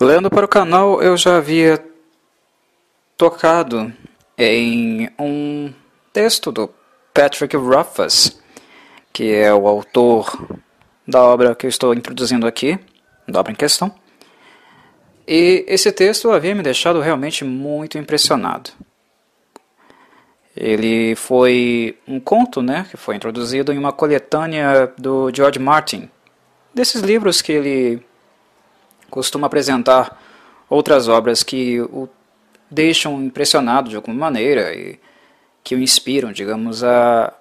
Lendo para o canal, eu já havia tocado em um texto do Patrick Rothfuss, que é o autor da obra que eu estou introduzindo aqui, da obra em questão. E esse texto havia me deixado realmente muito impressionado. Ele foi um conto, né, que foi introduzido em uma coletânea do George Martin, desses livros que ele costuma apresentar outras obras que o deixam impressionado de alguma maneira e que o inspiram, digamos, a,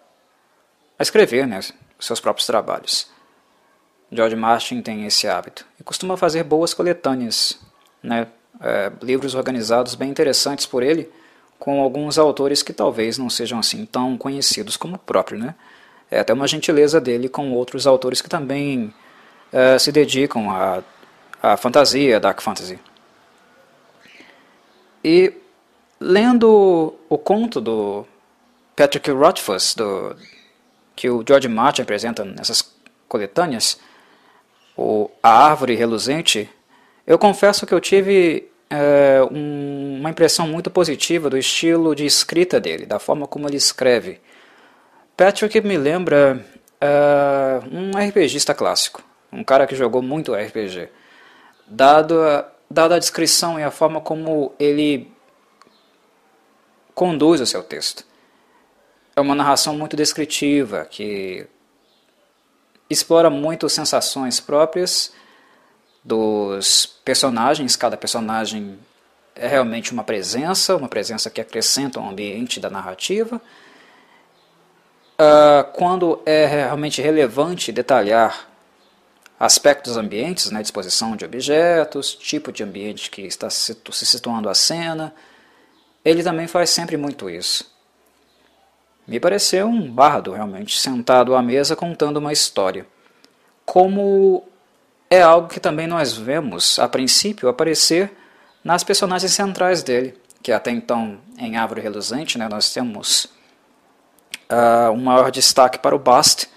a escrever né, seus próprios trabalhos. George Martin tem esse hábito e costuma fazer boas coletâneas, né, é, livros organizados bem interessantes por ele, com alguns autores que talvez não sejam assim tão conhecidos como o próprio. Né? É até uma gentileza dele com outros autores que também é, se dedicam a a fantasia, Dark Fantasy. E lendo o conto do Patrick Rothfuss, do, que o George Martin apresenta nessas coletâneas, o A Árvore Reluzente, eu confesso que eu tive é, um, uma impressão muito positiva do estilo de escrita dele, da forma como ele escreve. Patrick me lembra é, um RPGista clássico, um cara que jogou muito RPG dado a, dada a descrição e a forma como ele conduz o seu texto. É uma narração muito descritiva, que explora muito sensações próprias dos personagens. Cada personagem é realmente uma presença, uma presença que acrescenta o ambiente da narrativa. Uh, quando é realmente relevante detalhar aspectos ambientes, né, disposição de objetos, tipo de ambiente que está se situando a cena. Ele também faz sempre muito isso. Me pareceu um bardo, realmente, sentado à mesa contando uma história. Como é algo que também nós vemos, a princípio, aparecer nas personagens centrais dele, que até então, em Árvore Reluzente, né, nós temos uh, um maior destaque para o Bast,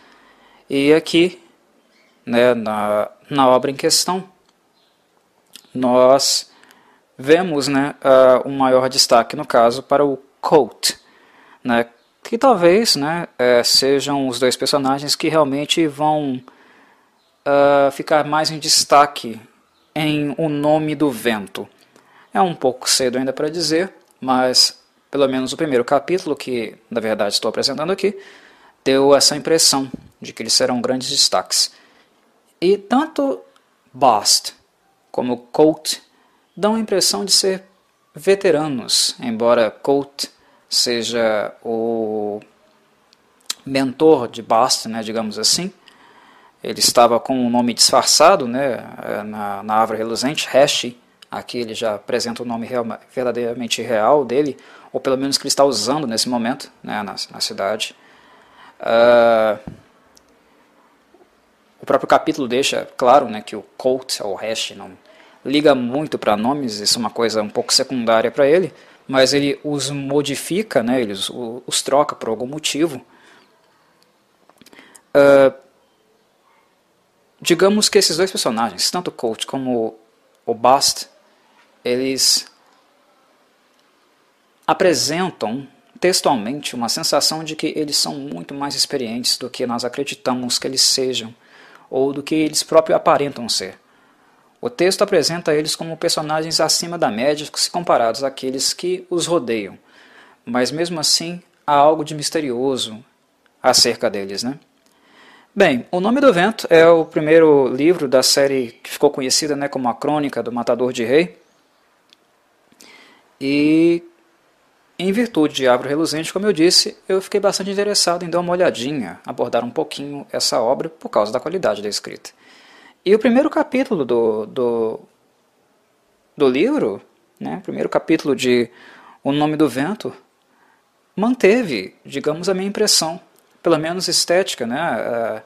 e aqui né, na, na obra em questão, nós vemos né, uh, um maior destaque, no caso, para o Colt, né, que talvez né, é, sejam os dois personagens que realmente vão uh, ficar mais em destaque em O Nome do Vento. É um pouco cedo ainda para dizer, mas pelo menos o primeiro capítulo, que na verdade estou apresentando aqui, deu essa impressão de que eles serão grandes destaques. E tanto Bast como Colt dão a impressão de ser veteranos, embora Colt seja o mentor de Bast, né, digamos assim. Ele estava com o um nome disfarçado né, na, na árvore reluzente, Hash. Aqui ele já apresenta o nome real, verdadeiramente real dele, ou pelo menos que ele está usando nesse momento né, na, na cidade. Uh, o próprio capítulo deixa claro né, que o Colt, ou Hash, não liga muito para nomes, isso é uma coisa um pouco secundária para ele, mas ele os modifica, né, ele os, os troca por algum motivo. Uh, digamos que esses dois personagens, tanto o Colt como o Bast, eles apresentam textualmente uma sensação de que eles são muito mais experientes do que nós acreditamos que eles sejam ou do que eles próprios aparentam ser. O texto apresenta eles como personagens acima da média se comparados àqueles que os rodeiam, mas mesmo assim há algo de misterioso acerca deles. Né? Bem, O Nome do Vento é o primeiro livro da série que ficou conhecida né, como a Crônica do Matador de Rei. E em virtude de Árvore Reluzente, como eu disse, eu fiquei bastante interessado em dar uma olhadinha, abordar um pouquinho essa obra por causa da qualidade da escrita. E o primeiro capítulo do, do, do livro, né, o primeiro capítulo de O Nome do Vento, manteve, digamos, a minha impressão, pelo menos estética, né,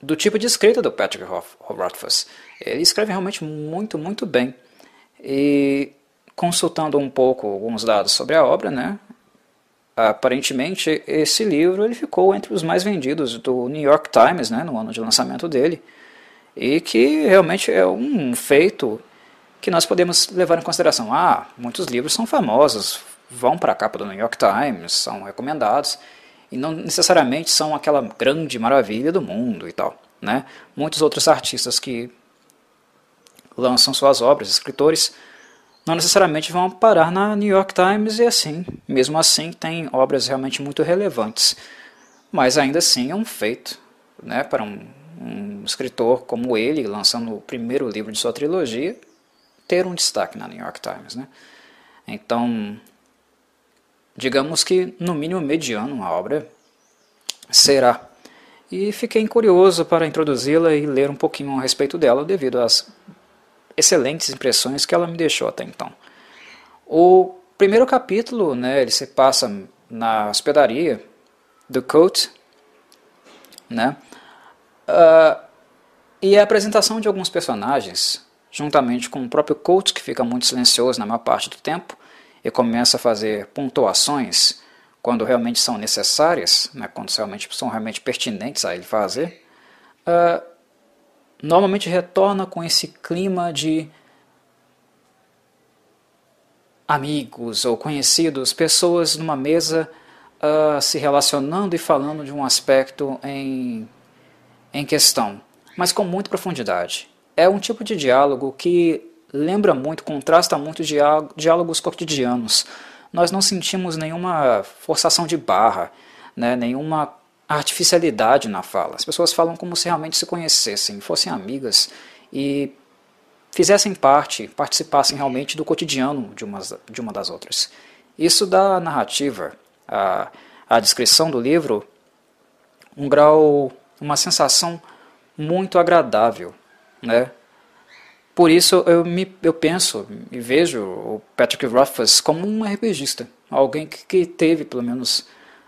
do tipo de escrita do Patrick Rothfuss. Ele escreve realmente muito, muito bem. E consultando um pouco alguns dados sobre a obra, né, aparentemente esse livro ele ficou entre os mais vendidos do New York Times né, no ano de lançamento dele. e que realmente é um feito que nós podemos levar em consideração. Ah, muitos livros são famosos, vão para a capa do New York Times, são recomendados, e não necessariamente são aquela grande maravilha do mundo e tal. Né? Muitos outros artistas que lançam suas obras, escritores, não necessariamente vão parar na New York Times e assim, mesmo assim, tem obras realmente muito relevantes. Mas ainda assim é um feito né, para um, um escritor como ele, lançando o primeiro livro de sua trilogia, ter um destaque na New York Times. Né? Então, digamos que no mínimo mediano a obra será. E fiquei curioso para introduzi-la e ler um pouquinho a respeito dela devido às excelentes impressões que ela me deixou até então. O primeiro capítulo, né, ele se passa na hospedaria do Coat, né, uh, e a apresentação de alguns personagens, juntamente com o próprio Coat, que fica muito silencioso na maior parte do tempo, e começa a fazer pontuações quando realmente são necessárias, né, quando realmente são realmente pertinentes a ele fazer, uh, normalmente retorna com esse clima de amigos ou conhecidos, pessoas numa mesa uh, se relacionando e falando de um aspecto em, em questão, mas com muita profundidade. É um tipo de diálogo que lembra muito, contrasta muito diálogos cotidianos. Nós não sentimos nenhuma forçação de barra, né, nenhuma artificialidade na fala. As pessoas falam como se realmente se conhecessem, fossem amigas e fizessem parte, participassem realmente do cotidiano de uma, de uma das outras. Isso dá à narrativa, à, à descrição do livro, um grau, uma sensação muito agradável, né? Por isso eu, me, eu penso e vejo o Patrick Rothfuss como um RPGista, alguém que, que teve pelo menos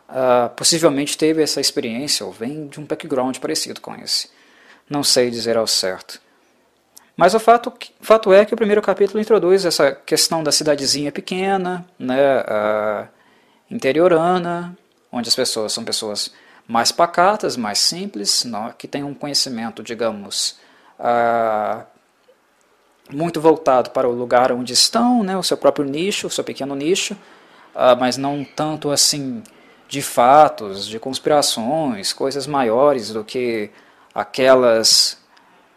uh, possivelmente teve essa experiência ou vem de um background parecido com esse. Não sei dizer ao certo. Mas o fato, fato é que o primeiro capítulo introduz essa questão da cidadezinha pequena, né, uh, interiorana, onde as pessoas são pessoas mais pacatas, mais simples, não, que têm um conhecimento, digamos, uh, muito voltado para o lugar onde estão, né, o seu próprio nicho, o seu pequeno nicho, uh, mas não tanto assim de fatos, de conspirações, coisas maiores do que aquelas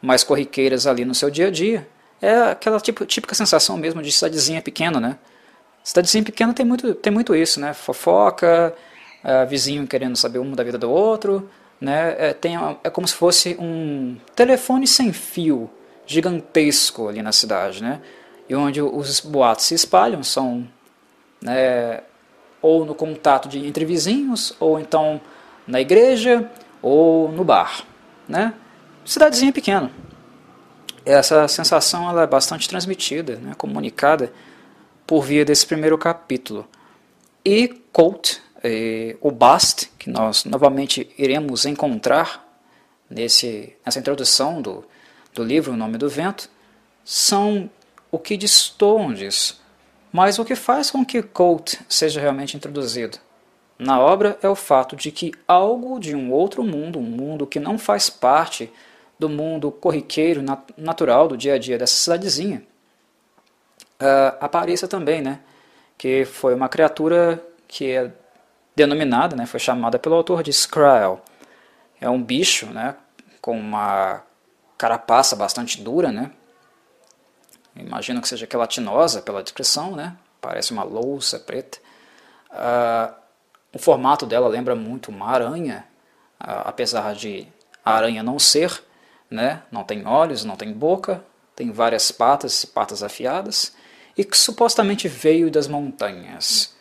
mais corriqueiras ali no seu dia a dia. É aquela tipo, típica sensação mesmo de cidadezinha pequena, né? Cidadezinha pequena tem muito, tem muito isso, né? Fofoca, é, vizinho querendo saber um da vida do outro, né? É, tem, é como se fosse um telefone sem fio gigantesco ali na cidade, né? E onde os boatos se espalham, são né, ou no contato de, entre vizinhos, ou então na igreja, ou no bar. Né? Cidadezinha pequena. Essa sensação ela é bastante transmitida, né, comunicada por via desse primeiro capítulo. E Colt, eh, o Bast, que nós novamente iremos encontrar nesse, nessa introdução do, do livro O Nome do Vento, são o que destoam disso. Mas o que faz com que Colt seja realmente introduzido na obra é o fato de que algo de um outro mundo, um mundo que não faz parte do mundo corriqueiro, natural do dia a dia dessa cidadezinha, uh, apareça também, né? Que foi uma criatura que é denominada, né? Foi chamada pelo autor de Skrull. É um bicho, né? Com uma carapaça bastante dura, né? Imagino que seja queratinosa pela descrição, né? parece uma louça preta. Uh, o formato dela lembra muito uma aranha, uh, apesar de a aranha não ser, né? não tem olhos, não tem boca, tem várias patas, patas afiadas, e que supostamente veio das montanhas.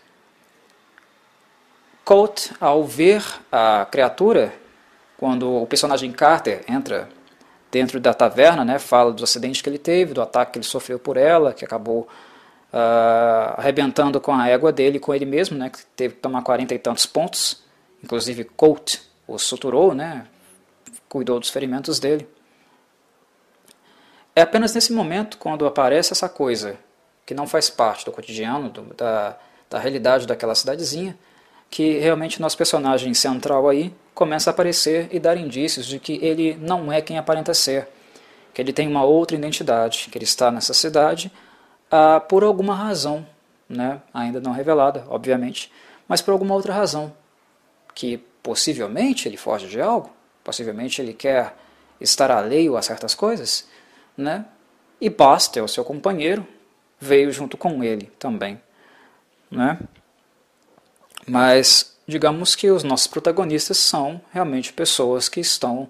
Colt, ao ver a criatura, quando o personagem Carter entra dentro da taverna, né, fala dos acidentes que ele teve, do ataque que ele sofreu por ela, que acabou uh, arrebentando com a égua dele com ele mesmo, né, que teve que tomar quarenta e tantos pontos, inclusive Colt o suturou, né, cuidou dos ferimentos dele. É apenas nesse momento, quando aparece essa coisa que não faz parte do cotidiano, do, da, da realidade daquela cidadezinha, que realmente nosso personagem central aí começa a aparecer e dar indícios de que ele não é quem aparenta ser. que ele tem uma outra identidade, que ele está nessa cidade ah, por alguma razão, né? ainda não revelada, obviamente, mas por alguma outra razão, que possivelmente ele foge de algo, possivelmente ele quer estar alheio a certas coisas, né? E o seu companheiro, veio junto com ele também, né? Mas digamos que os nossos protagonistas são realmente pessoas que estão,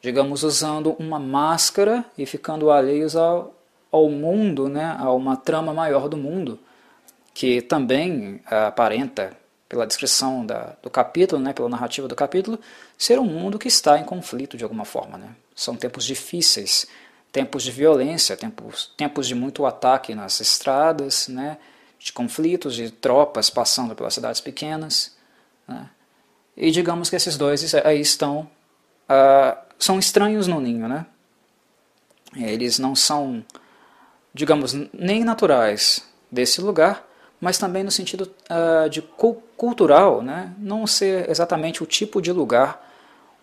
digamos, usando uma máscara e ficando alheios ao, ao mundo, né, a uma trama maior do mundo, que também uh, aparenta, pela descrição da, do capítulo, né, pela narrativa do capítulo, ser um mundo que está em conflito de alguma forma. Né? São tempos difíceis, tempos de violência, tempos, tempos de muito ataque nas estradas, né, de conflitos, de tropas passando pelas cidades pequenas. Né? E digamos que esses dois aí estão, uh, são estranhos no ninho. Né? Eles não são, digamos, nem naturais desse lugar, mas também no sentido uh, de cultural, né? não ser exatamente o tipo de lugar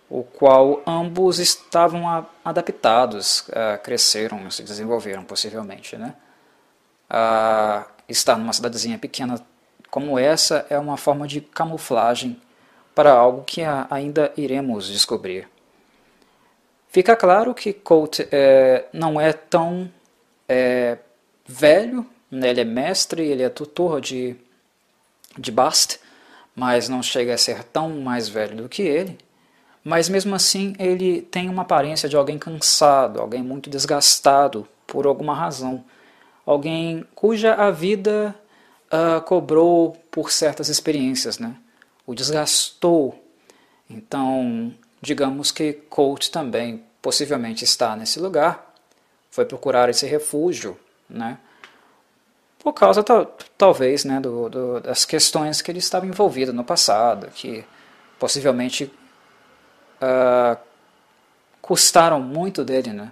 o qual ambos estavam a, adaptados, uh, cresceram, se desenvolveram possivelmente. Né? Uh, estar numa cidadezinha pequena como essa é uma forma de camuflagem para algo que ainda iremos descobrir. Fica claro que Colt é, não é tão é, velho, né? ele é mestre, ele é tutor de, de Bast, mas não chega a ser tão mais velho do que ele. Mas mesmo assim ele tem uma aparência de alguém cansado, alguém muito desgastado por alguma razão. Alguém cuja a vida uh, cobrou por certas experiências, né? o desgastou. Então, digamos que Colt também possivelmente está nesse lugar, foi procurar esse refúgio, né? por causa talvez né, do, do, das questões que ele estava envolvido no passado, que possivelmente uh, custaram muito dele, né?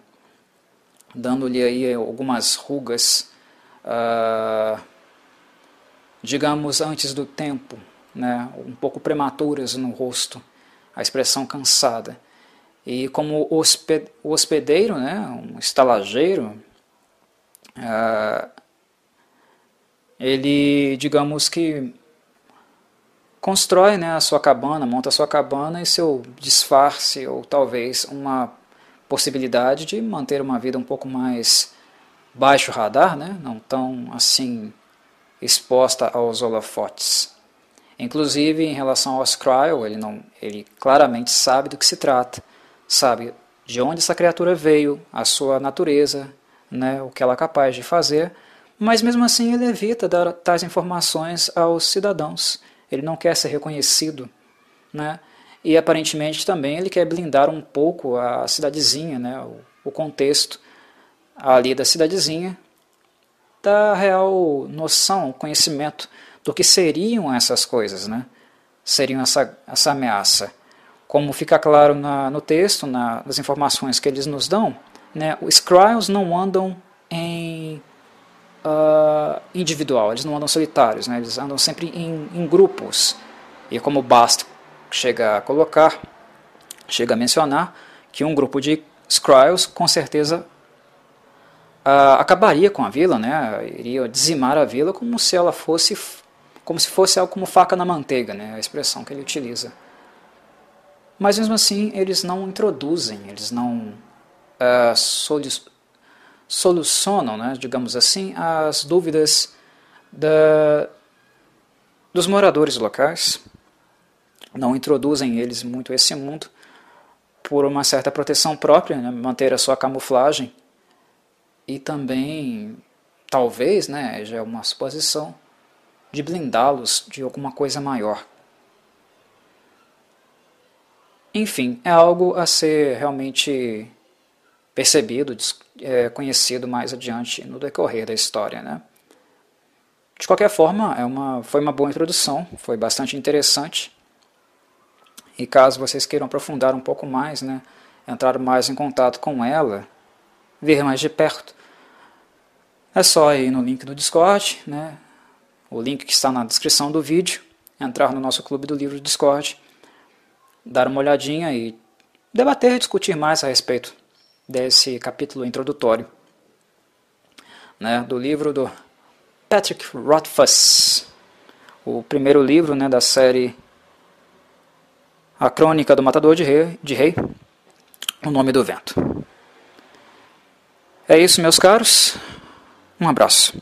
dando-lhe aí algumas rugas uh, digamos, antes do tempo, né, um pouco prematuras no rosto, a expressão cansada. E como o hospedeiro, né, um estalageiro, uh, ele, digamos que, constrói né, a sua cabana, monta a sua cabana e seu disfarce, ou talvez uma possibilidade de manter uma vida um pouco mais baixo radar, né, não tão assim exposta aos holofotes. Inclusive, em relação ao Skrull, ele, não, ele claramente sabe do que se trata, sabe de onde essa criatura veio, a sua natureza, né, o que ela é capaz de fazer, mas mesmo assim ele evita dar tais informações aos cidadãos. Ele não quer ser reconhecido, né? E aparentemente também ele quer blindar um pouco a cidadezinha, né, o, o contexto ali da cidadezinha, da real noção, conhecimento do que seriam essas coisas, né? seriam essa, essa ameaça. Como fica claro na, no texto, na, nas informações que eles nos dão, né, os Skrulls não andam em uh, individual, eles não andam solitários, né, eles andam sempre em, em grupos. E como Bast chega a colocar, chega a mencionar, que um grupo de Skrulls com certeza uh, acabaria com a vila, né? iria dizimar a vila como se ela fosse como se fosse algo como faca na manteiga, né? a expressão que ele utiliza. Mas mesmo assim, eles não introduzem, eles não uh, solucionam, né, digamos assim, as dúvidas da, dos moradores locais, não introduzem eles muito esse mundo por uma certa proteção própria, né, manter a sua camuflagem e também, talvez, né, já é uma suposição, de blindá-los de alguma coisa maior. Enfim, é algo a ser realmente percebido, é, conhecido mais adiante no decorrer da história. Né? De qualquer forma, é uma, foi uma boa introdução, foi bastante interessante. E caso vocês queiram aprofundar um pouco mais, né, entrar mais em contato com ela, ver mais de perto, é só ir no link do Discord, né? o link que está na descrição do vídeo, entrar no nosso clube do livro do Discord, dar uma olhadinha e debater e discutir mais a respeito desse capítulo introdutório né? do livro do Patrick Rothfuss, o primeiro livro né, da série A Crônica do Matador de Rei, de Rei O Nome do Vento. É isso, meus caros. Um abraço.